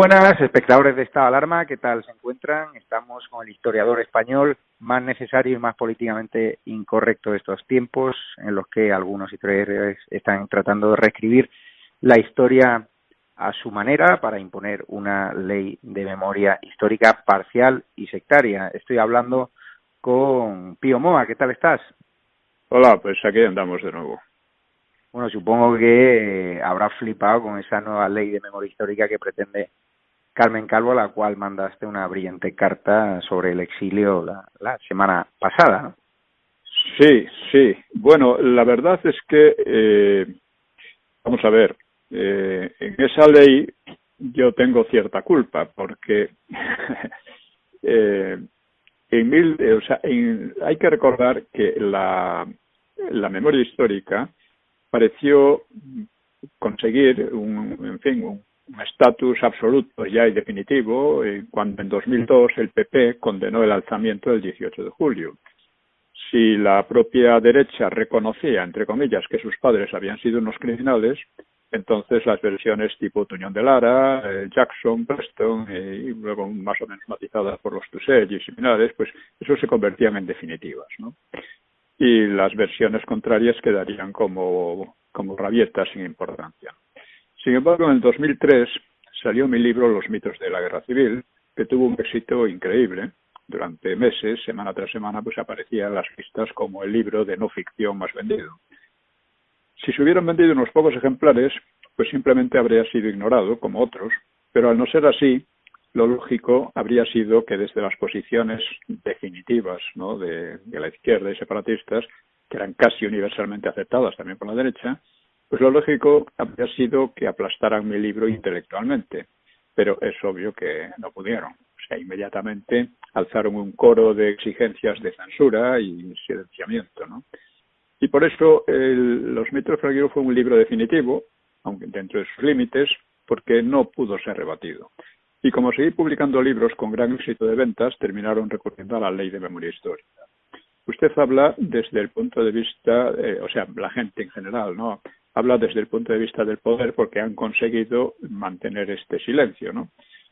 Buenas, espectadores de esta alarma, ¿qué tal se encuentran? Estamos con el historiador español más necesario y más políticamente incorrecto de estos tiempos, en los que algunos historiadores están tratando de reescribir la historia a su manera para imponer una ley de memoria histórica parcial y sectaria. Estoy hablando con Pío Moa, ¿qué tal estás? Hola, pues aquí andamos de nuevo. Bueno, supongo que habrá flipado con esa nueva ley de memoria histórica que pretende Carmen Calvo, a la cual mandaste una brillante carta sobre el exilio la, semana pasada. Sí, sí. Bueno, la verdad es que, eh, vamos a ver, eh, en esa ley yo tengo cierta culpa porque en mil, o sea, hay que recordar que la, la memoria histórica pareció conseguir un, en fin, un estatus absoluto ya y definitivo eh, cuando en 2002 el PP condenó el alzamiento del 18 de julio. Si la propia derecha reconocía, entre comillas, que sus padres habían sido unos criminales, entonces las versiones tipo Tuñón de Lara, eh, Jackson, Preston eh, y luego más o menos matizadas por los Tusell y similares, pues eso se convertían en definitivas, ¿no? y las versiones contrarias quedarían como, como rabietas sin importancia. Sin embargo, en el 2003 salió mi libro Los mitos de la guerra civil, que tuvo un éxito increíble. Durante meses, semana tras semana, pues aparecía en las listas como el libro de no ficción más vendido. Si se hubieran vendido unos pocos ejemplares, pues simplemente habría sido ignorado, como otros, pero al no ser así, lo lógico habría sido que desde las posiciones definitivas ¿no? de, la izquierda y separatistas, que eran casi universalmente aceptadas también por la derecha, pues lo lógico habría sido que aplastaran mi libro intelectualmente, pero es obvio que no pudieron. O sea, inmediatamente alzaron un coro de exigencias de censura y silenciamiento, ¿no? Y por eso el, Los mitos de fue un libro definitivo, aunque dentro de sus límites, porque no pudo ser rebatido. Y como seguí publicando libros con gran éxito de ventas, terminaron recurriendo a la ley de memoria histórica. Usted habla desde el punto de vista, eh, o sea, la gente en general, ¿no? Habla desde el punto de vista del poder porque han conseguido mantener este silencio, ¿no?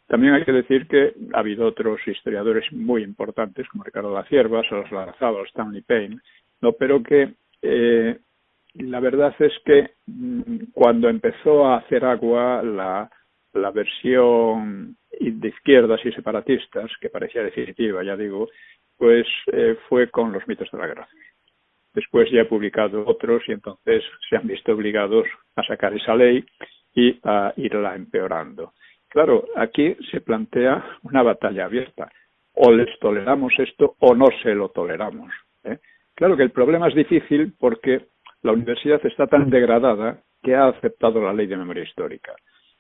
También hay que decir que ha habido otros historiadores muy importantes, como Ricardo La Cierva, Solos Larazado, Stanley Payne, ¿no? Pero que eh, la verdad es que mm, cuando empezó a hacer agua la la versión de izquierdas y separatistas, que parecía definitiva, ya digo, pues eh, fue con los mitos de la guerra. Después ya he publicado otros y entonces se han visto obligados a sacar esa ley y a irla empeorando. Claro, aquí se plantea una batalla abierta. O les toleramos esto o no se lo toleramos. ¿eh? Claro que el problema es difícil porque la universidad está tan degradada que ha aceptado la ley de memoria histórica.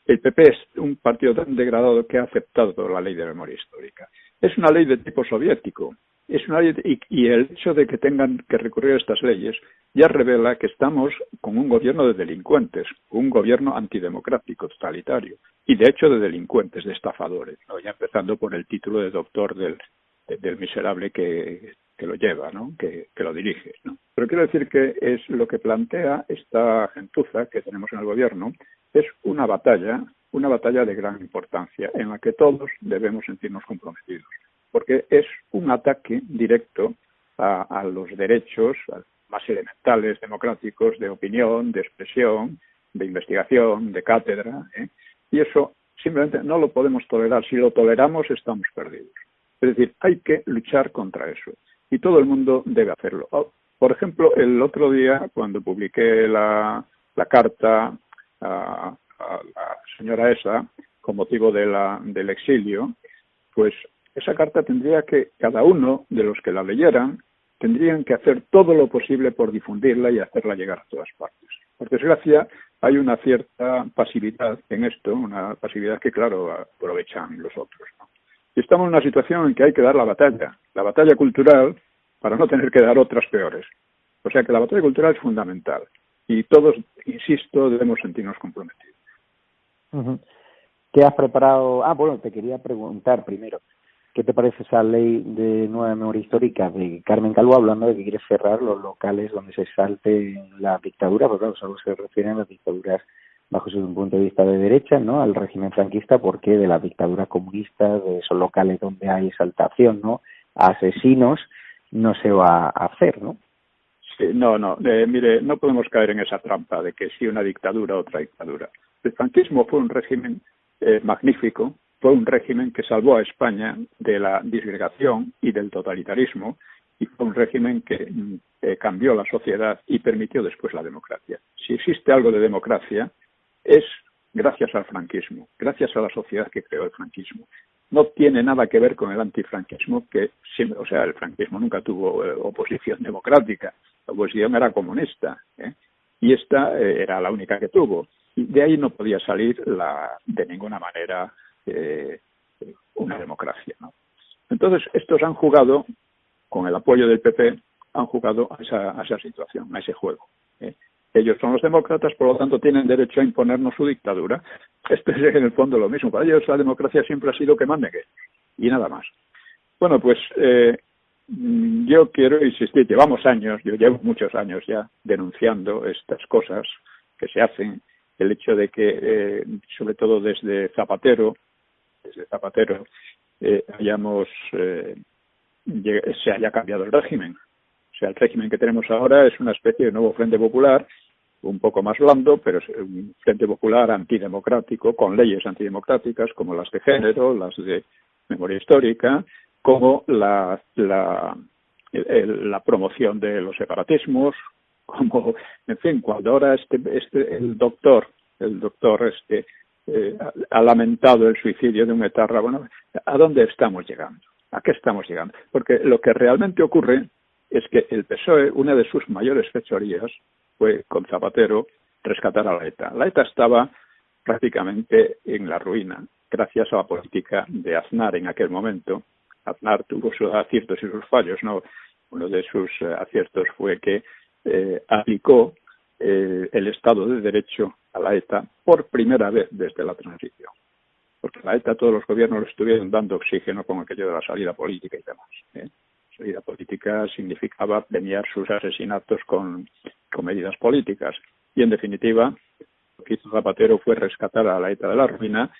El PP es un partido tan degradado que ha aceptado la ley de memoria histórica. Es una ley de tipo soviético. Es una ley y, el hecho de que tengan que recurrir a estas leyes ya revela que estamos con un gobierno de delincuentes, un gobierno antidemocrático, totalitario, y de hecho de delincuentes, de estafadores, ya empezando por el título de doctor del, del miserable que, que lo lleva, ¿no? que, que lo dirige. ¿no? Pero quiero decir que es lo que plantea esta gentuza que tenemos en el gobierno, es una batalla, una batalla de gran importancia en la que todos debemos sentirnos comprometidos, porque es un ataque directo a, los derechos más elementales democráticos de opinión, de expresión, de investigación, de cátedra, ¿eh? y eso simplemente no lo podemos tolerar. Si lo toleramos, estamos perdidos. Es decir, hay que luchar contra eso y todo el mundo debe hacerlo. Oh, por ejemplo, el otro día, cuando publiqué la, la carta a, la señora esa con motivo de la, del exilio, pues esa carta tendría que, cada uno de los que la leyeran, tendrían que hacer todo lo posible por difundirla y hacerla llegar a todas partes. Por desgracia, hay una cierta pasividad en esto, una pasividad que, claro, aprovechan los otros. Y estamos en una situación en que hay que dar la batalla, la batalla cultural, para no tener que dar otras peores. O sea que la batalla cultural es fundamental y todos, insisto, debemos sentirnos comprometidos. ¿Qué has preparado? Ah, bueno, te quería preguntar primero, ¿qué te parece esa ley de nueva memoria histórica de Carmen Calvo hablando de que quiere cerrar los locales donde se salte la dictadura? Porque claro, solo se refieren a las dictaduras bajo su punto de vista de derecha, ¿no? Al régimen franquista, porque de la dictadura comunista, de esos locales donde hay exaltación, ¿no? asesinos, no se va a hacer, ¿no? Sí, no, no. Eh, mire, no podemos caer en esa trampa de que si una dictadura, otra dictadura. El franquismo fue un régimen eh, magnífico, fue un régimen que salvó a España de la disgregación y del totalitarismo y fue un régimen que mm, eh, cambió la sociedad y permitió después la democracia. Si existe algo de democracia, es gracias al franquismo, gracias a la sociedad que creó el franquismo. No tiene nada que ver con el antifranquismo, que siempre, o sea, el franquismo nunca tuvo eh, oposición democrática, la oposición era comunista, ¿eh? y esta era la única que tuvo. De ahí no podía salir la, de ninguna manera eh, una democracia. ¿no? Entonces, estos han jugado, con el apoyo del PP, han jugado a esa, a esa situación, a ese juego. ¿eh? Ellos son los demócratas, por lo tanto tienen derecho a imponernos su dictadura. Esto es en el fondo lo mismo. Para ellos la democracia siempre ha sido que mande que y nada más. Bueno, pues eh, yo quiero insistir, llevamos años, yo llevo muchos años ya denunciando estas cosas que se hacen, el hecho de que, eh, sobre todo desde Zapatero, desde Zapatero, eh, hayamos, eh, se haya cambiado el régimen. O sea, el régimen que tenemos ahora es una especie de nuevo Frente Popular, un poco más blando, pero es un Frente Popular antidemocrático, con leyes antidemocráticas como las de género, las de memoria histórica, como la, la, la promoción de los separatismos, como, en fin, cuando ahora este, este, el doctor, el doctor este, eh, ha lamentado el suicidio de un etarra, bueno, ¿a dónde estamos llegando? ¿A qué estamos llegando? Porque lo que realmente ocurre es que el PSOE, una de sus mayores fechorías fue con Zapatero rescatar a la ETA. La ETA estaba prácticamente en la ruina, gracias a la política de Aznar en aquel momento. Aznar tuvo sus aciertos y sus fallos, ¿no? Uno de sus eh, aciertos fue que eh, aplicó eh, el Estado de Derecho a la ETA por primera vez desde la transición. Porque la ETA todos los gobiernos le estuvieron dando oxígeno con aquello de la salida política y demás. ¿eh? Salida política significaba premiar sus asesinatos con, con medidas políticas. Y en definitiva, lo que hizo Zapatero fue rescatar a la ETA de la ruina,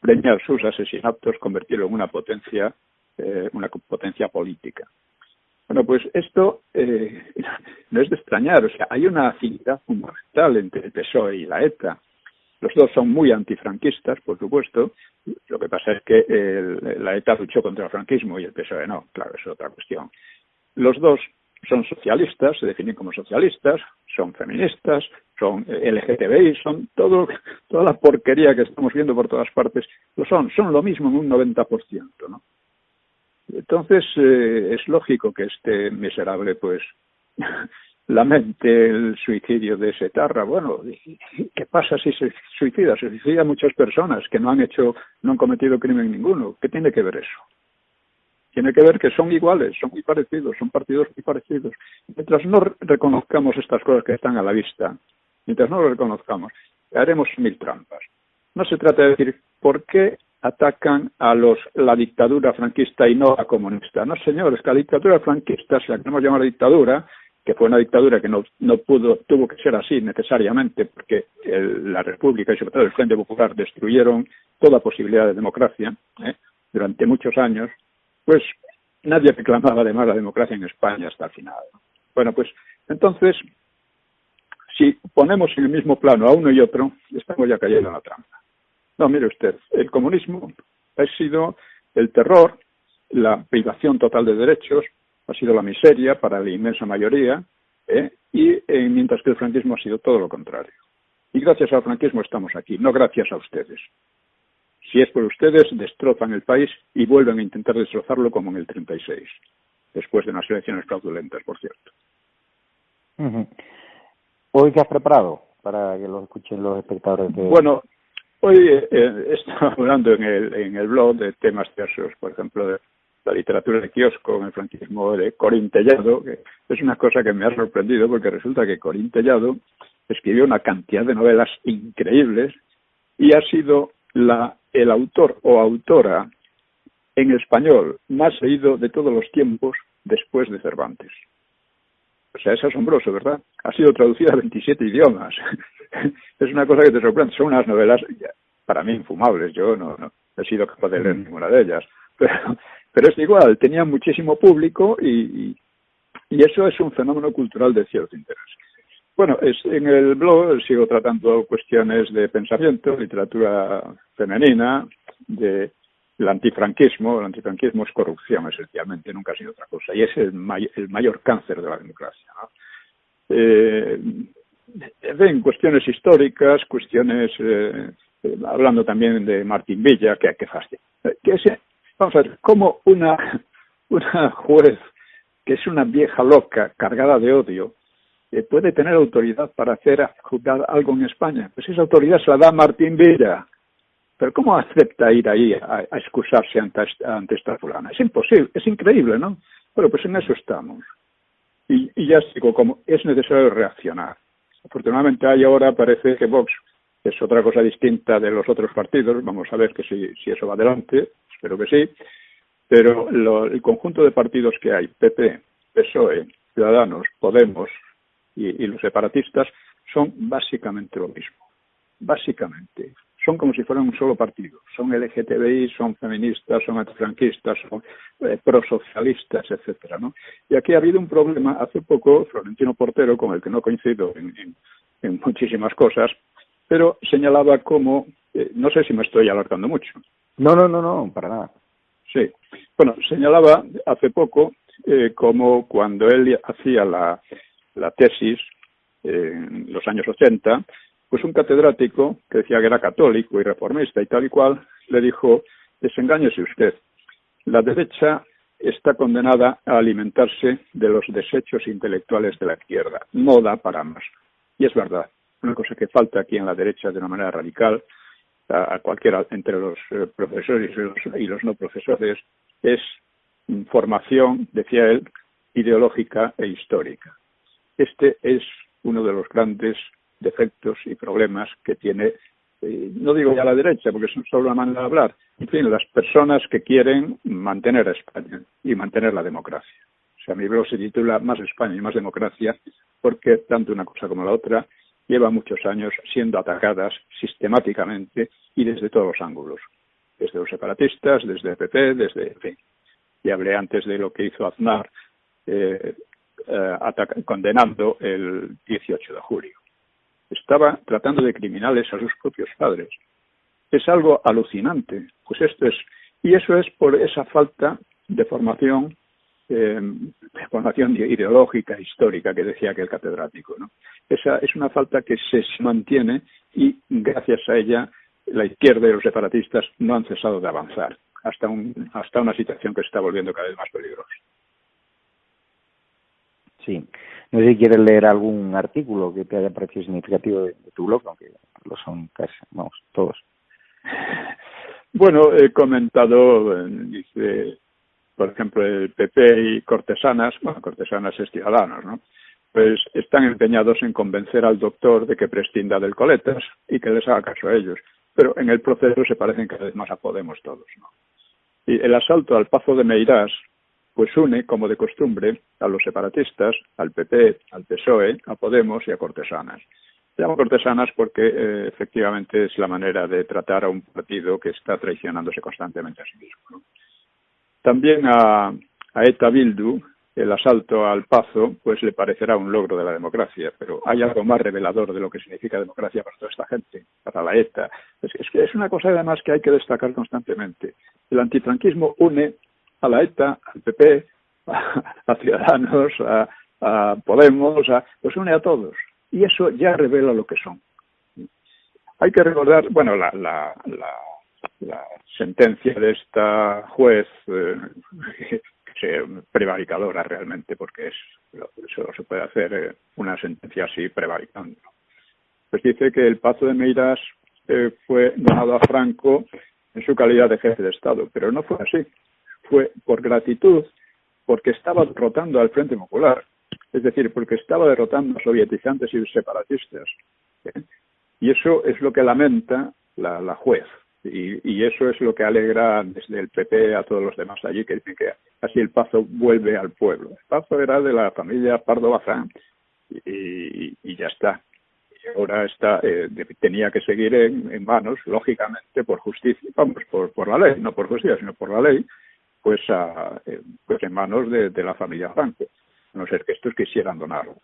premiar sus asesinatos, convertirlo en una potencia, eh, una potencia política. Bueno, pues esto eh, no es de extrañar, o sea, hay una afinidad fundamental entre el PSOE y la ETA. Los dos son muy antifranquistas, por supuesto. Lo que pasa es que el, la ETA luchó contra el franquismo y el PSOE no, claro, es otra cuestión. Los dos son socialistas, se definen como socialistas, son feministas, son LGTBI, son todo, toda la porquería que estamos viendo por todas partes, lo son, son lo mismo en un 90%, ¿no? Entonces, eh, es lógico que este miserable, pues, lamente el suicidio de ese tarra. Bueno, ¿qué pasa si se suicida? Se suicida muchas personas que no han hecho, no han cometido crimen ninguno. ¿Qué tiene que ver eso? Tiene que ver que son iguales, son muy parecidos, son partidos muy parecidos. Mientras no reconozcamos estas cosas que están a la vista, mientras no lo reconozcamos, haremos mil trampas. No se trata de decir por qué atacan a los la dictadura franquista y no la comunista. No, señores, que la dictadura franquista, si la queremos llamar dictadura, que fue una dictadura que no, no pudo, tuvo que ser así necesariamente, porque el, la República y sobre todo el Frente Popular destruyeron toda posibilidad de democracia ¿eh? durante muchos años, pues nadie reclamaba además la democracia en España hasta el final. Bueno, pues entonces, si ponemos en el mismo plano a uno y otro, estamos ya cayendo en la trampa. No, mire usted, el comunismo ha sido el terror, la privación total de derechos, ha sido la miseria para la inmensa mayoría, ¿eh? y eh, mientras que el franquismo ha sido todo lo contrario. Y gracias al franquismo estamos aquí, no gracias a ustedes. Si es por ustedes, destrozan el país y vuelven a intentar destrozarlo como en el 36, después de unas elecciones fraudulentas, por cierto. ¿Hoy qué has preparado para que lo escuchen los espectadores? De... Bueno, Hoy eh, he estado hablando en el, en el blog de temas diversos, por ejemplo, de la literatura de kiosco en el franquismo de Corín Tellado, que es una cosa que me ha sorprendido porque resulta que Corín Tellado escribió una cantidad de novelas increíbles y ha sido la, el autor o autora en español más leído de todos los tiempos después de Cervantes. O sea, es asombroso, ¿verdad? Ha sido traducida a 27 idiomas. es una cosa que te sorprende. Son unas novelas para mí infumables. Yo no, no he sido capaz de leer mm. ninguna de ellas. Pero, pero es igual, tenía muchísimo público y, y eso es un fenómeno cultural de cierto interés. Bueno, es, en el blog sigo tratando cuestiones de pensamiento, literatura femenina, de el antifranquismo. El antifranquismo es corrupción, esencialmente, nunca ha sido otra cosa. Y es el, el mayor cáncer de la democracia. ¿no? Eh, en cuestiones históricas, cuestiones, eh, hablando también de Martín Villa, que, que. Que ese, vamos a ver, como una, una juez que es una vieja loca cargada de odio, eh, puede tener autoridad para hacer juzgar algo en España. Pues esa autoridad se la da Martín Villa. Pero ¿cómo acepta ir ahí a, excusarse ante, ante, esta fulana? Es imposible, es increíble, ¿no? Bueno, pues en eso estamos. Y, y ya digo, como es necesario reaccionar. Afortunadamente hay ahora, parece que Vox es otra cosa distinta de los otros partidos. Vamos a ver que si, si eso va adelante, espero que sí pero lo, el conjunto de partidos que hay, PP, PSOE, Ciudadanos, Podemos y, los separatistas, son básicamente lo mismo. Básicamente. Son como si fueran un solo partido. Son LGTBI, son feministas, son antifranquistas, son eh, prosocialistas, etcétera, ¿no? Y aquí ha habido un problema. Hace poco, Florentino Portero, con el que no coincido en, muchísimas cosas, pero señalaba como, eh, no sé si me estoy alargando mucho. No, no, no, no, para nada. Sí. Bueno, señalaba hace poco eh, como cuando él hacía la, tesis en los años 80, pues un catedrático que decía que era católico y reformista y tal y cual, le dijo, desengáñese usted, la derecha está condenada a alimentarse de los desechos intelectuales de la izquierda, no da para más. Y es verdad, una cosa que falta aquí en la derecha de una manera radical a, cualquiera entre los eh, profesores y los, no profesores es formación, decía él, ideológica e histórica. Este es uno de los grandes defectos y problemas que tiene, eh, no digo ya la derecha, porque es solo una manera de hablar, en fin, las personas que quieren mantener a España y mantener la democracia. O sea, mi blog se titula Más España y más democracia, porque tanto una cosa como la otra lleva muchos años siendo atacadas sistemáticamente y desde todos los ángulos, desde los separatistas, desde el PP, desde, en fin. Y hablé antes de lo que hizo Aznar eh, eh, condenando el 18 de julio. Estaba tratando de criminales a sus propios padres. Es algo alucinante. Pues esto es, y eso es por esa falta de formación eh, formación ideológica, histórica, que decía aquel catedrático. ¿no? Esa es una falta que se mantiene y gracias a ella la izquierda y los separatistas no han cesado de avanzar hasta, un, hasta una situación que se está volviendo cada vez más peligrosa. Sí. No sé si quieres leer algún artículo que te haya parecido significativo de, tu blog, aunque lo son casi, vamos, todos. Bueno, he comentado, eh, dice, por ejemplo, el PP y Cortesanas, bueno, Cortesanas es Ciudadanos, ¿no? Pues están empeñados en convencer al doctor de que prescinda del coletas y que les haga caso a ellos. Pero en el proceso se parecen cada vez más a Podemos todos, ¿no? Y el asalto al Pazo de Meirás, pues une, como de costumbre, a los separatistas, al PP, al PSOE, a Podemos y a Cortesanas. Llamo Cortesanas porque eh, efectivamente es la manera de tratar a un partido que está traicionándose constantemente a sí mismo. ¿no? También a, a ETA Bildu, el asalto al Pazo, pues le parecerá un logro de la democracia, pero hay algo más revelador de lo que significa democracia para toda esta gente, para la ETA. Es, que es una cosa además que hay que destacar constantemente. El antifranquismo une a la ETA, al PP, a, Ciudadanos, a, a Podemos, a, los une a todos. Y eso ya revela lo que son. Hay que recordar, bueno, la, la, la la sentencia de esta juez eh, prevaricadora realmente porque es solo se puede hacer eh, una sentencia así prevaricando. Pues dice que el Pazo de Meiras eh, fue donado a Franco en su calidad de jefe de Estado pero no fue así. Fue por gratitud porque estaba derrotando al Frente Popular. Es decir porque estaba derrotando a sovietizantes y separatistas. ¿eh? y eso es lo que lamenta la, la juez y, y, eso es lo que alegra desde el PP a todos los demás allí, que dicen que así el Pazo vuelve al pueblo. El Pazo era de la familia Pardo Bazán y, y, ya está. ahora está eh, tenía que seguir en, manos, lógicamente, por justicia, vamos, por, por la ley, no por justicia, sino por la ley, pues, a, eh, pues en manos de, la familia Franco, a no ser que estos quisieran donarlo.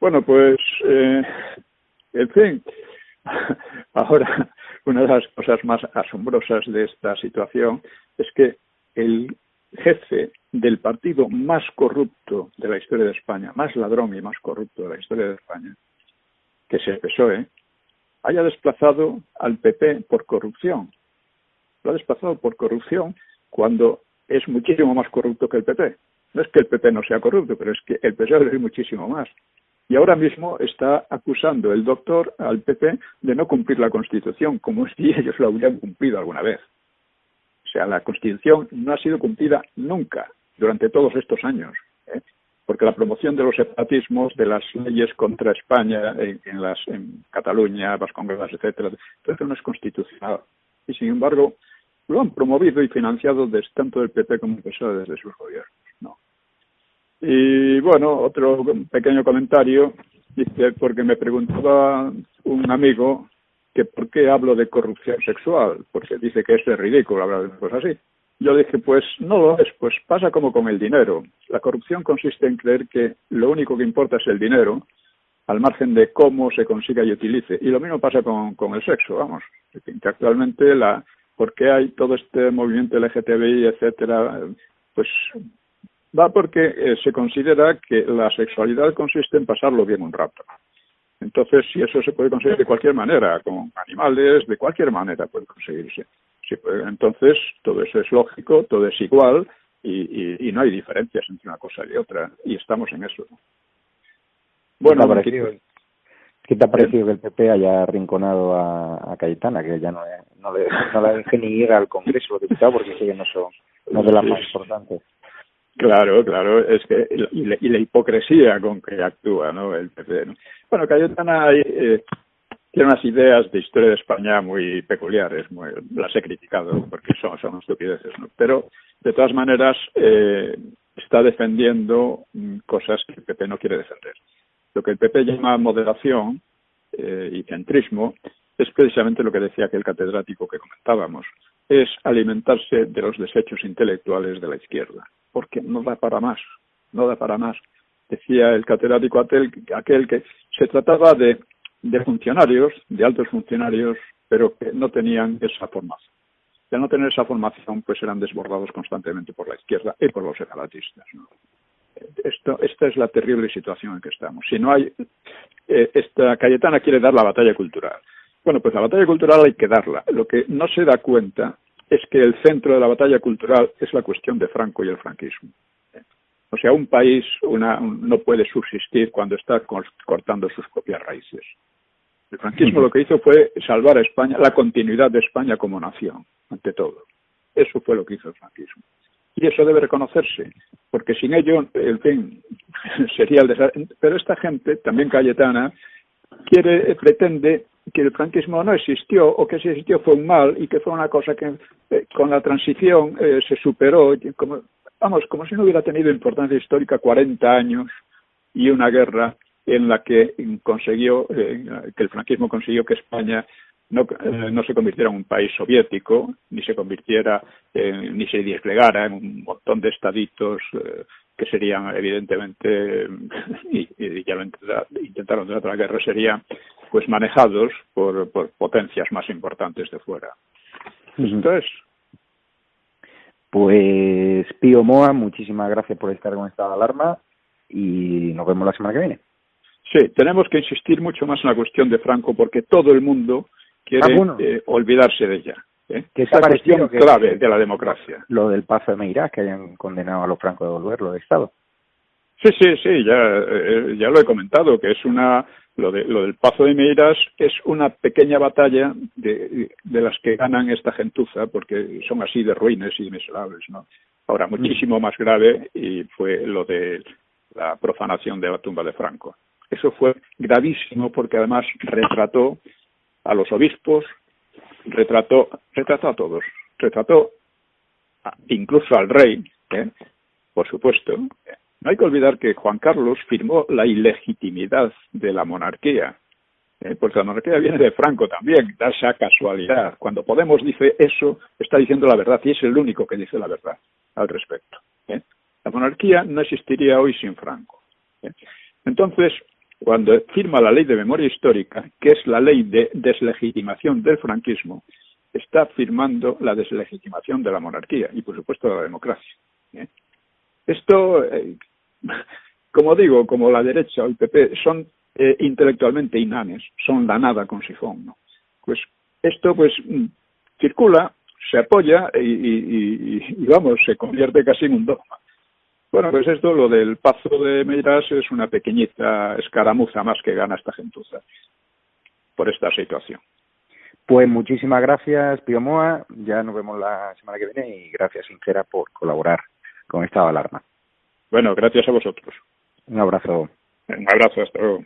Bueno, pues, eh, en fin, ahora una de las cosas más asombrosas de esta situación es que el jefe del partido más corrupto de la historia de España, más ladrón y más corrupto de la historia de España, que es el PSOE, haya desplazado al PP por corrupción. Lo ha desplazado por corrupción cuando es muchísimo más corrupto que el PP. No es que el PP no sea corrupto, pero es que el PSOE es muchísimo más. Y ahora mismo está acusando el doctor al PP de no cumplir la Constitución, como si ellos lo hubieran cumplido alguna vez. O sea, la Constitución no ha sido cumplida nunca durante todos estos años. ¿eh? Porque la promoción de los separatismos, de las leyes contra España en, las, en Cataluña, Vascongadas, etcétera, eso no es constitucional. Y sin embargo, lo han promovido y financiado desde tanto el PP como el PSOE desde sus gobiernos. Y bueno, otro pequeño comentario, dice, porque me preguntaba un amigo que por qué hablo de corrupción sexual, porque dice que es ridículo hablar de cosas así. Yo dije, pues no lo es, pues pasa como con el dinero. La corrupción consiste en creer que lo único que importa es el dinero, al margen de cómo se consiga y utilice. Y lo mismo pasa con, con el sexo, vamos. Que actualmente la, porque hay todo este movimiento LGTBI, etcétera, pues va porque eh, se considera que la sexualidad consiste en pasarlo bien un rato. Entonces, si eso se puede conseguir de cualquier manera, con animales, de cualquier manera puede conseguirse. entonces, todo eso es lógico, todo es igual y, y, no hay diferencias entre una cosa y otra. Y estamos en eso. Bueno, ¿Qué te ha parecido que el PP haya arrinconado a, a Cayetana, que ya no, no, le, no la deje ni ir al Congreso los diputados porque sí que no son no de las más importantes? Claro, claro, es que y la, y la hipocresía con que actúa, ¿no? El PP. ¿no? Bueno, Cayetana eh, tiene unas ideas de historia de España muy peculiares, muy, las he criticado porque son, son estupideces, ¿no? Pero, de todas maneras, eh, está defendiendo mm, cosas que el PP no quiere defender. Lo que el PP llama moderación eh, y centrismo es precisamente lo que decía aquel catedrático que comentábamos, es alimentarse de los desechos intelectuales de la izquierda, porque no da para más, no da para más decía el catedrático aquel, que se trataba de, funcionarios, de altos funcionarios, pero que no tenían esa formación. Y al no tener esa formación, pues eran desbordados constantemente por la izquierda y por los separatistas. Esto, esta es la terrible situación en que estamos. Si no hay, eh, esta Cayetana quiere dar la batalla cultural. Bueno, pues la batalla cultural hay que darla. Lo que no se da cuenta es que el centro de la batalla cultural es la cuestión de Franco y el franquismo. O sea, un país una, no puede subsistir cuando está cortando sus propias raíces. El franquismo lo que hizo fue salvar a España, la continuidad de España como nación, ante todo. Eso fue lo que hizo el franquismo. Y eso debe reconocerse, porque sin ello, el fin, sería el desastre. Pero esta gente, también Cayetana, quiere, pretende que el franquismo no existió o que si existió fue un mal y que fue una cosa que eh, con la transición eh, se superó. Como, vamos, como si no hubiera tenido importancia histórica 40 años y una guerra en la que consiguió, eh, que el franquismo consiguió que España no, eh, no se convirtiera en un país soviético, ni se convirtiera, ni se desplegara en un montón de estaditos eh, que serían evidentemente, y, y, ya lo intentaron durante la guerra, serían pues manejados por, por potencias más importantes de fuera. Entonces, pues Pío Moa, muchísimas gracias por estar con esta alarma y nos vemos la semana que viene. Sí, tenemos que insistir mucho más en la cuestión de Franco porque todo el mundo quiere ah, eh, olvidarse de ella. ¿eh? Que es la cuestión clave de la democracia. Lo del paso de Meirás, que hayan condenado a los francos de devolverlo de Estado. Sí, sí, sí, ya, eh, ya lo he comentado, que es una lo, de, lo del Pazo de Meiras es una pequeña batalla de, de las que ganan esta gentuza, porque son así de ruines y miserables, ¿no? Ahora, mm. muchísimo más grave y fue lo de la profanación de la tumba de Franco. Eso fue gravísimo porque además retrató a los obispos, retrató, retrató a todos, retrató incluso al rey, ¿eh? por supuesto, No hay que olvidar que Juan Carlos firmó la ilegitimidad de la monarquía, ¿eh? porque la monarquía viene de Franco también, da esa casualidad. Cuando Podemos dice eso, está diciendo la verdad y es el único que dice la verdad al respecto. ¿eh? La monarquía no existiría hoy sin Franco. ¿eh? Entonces, cuando firma la ley de memoria histórica, que es la ley de deslegitimación del franquismo, está firmando la deslegitimación de la monarquía y, por supuesto, de la democracia. Esto, como digo, como la derecha o el PP son eh, intelectualmente inanes, son la nada con sifón. ¿no? Pues esto pues mm, circula, se apoya y, vamos, se convierte casi en un dogma. Bueno, pues esto, lo del Pazo de Meirás es una pequeñita escaramuza más que gana esta gentuza por esta situación. Pues muchísimas gracias, Pío Moa. Ya nos vemos la semana que viene y gracias sincera por colaborar con esta alarma. Bueno, gracias a vosotros. Un abrazo. Un abrazo, hasta luego.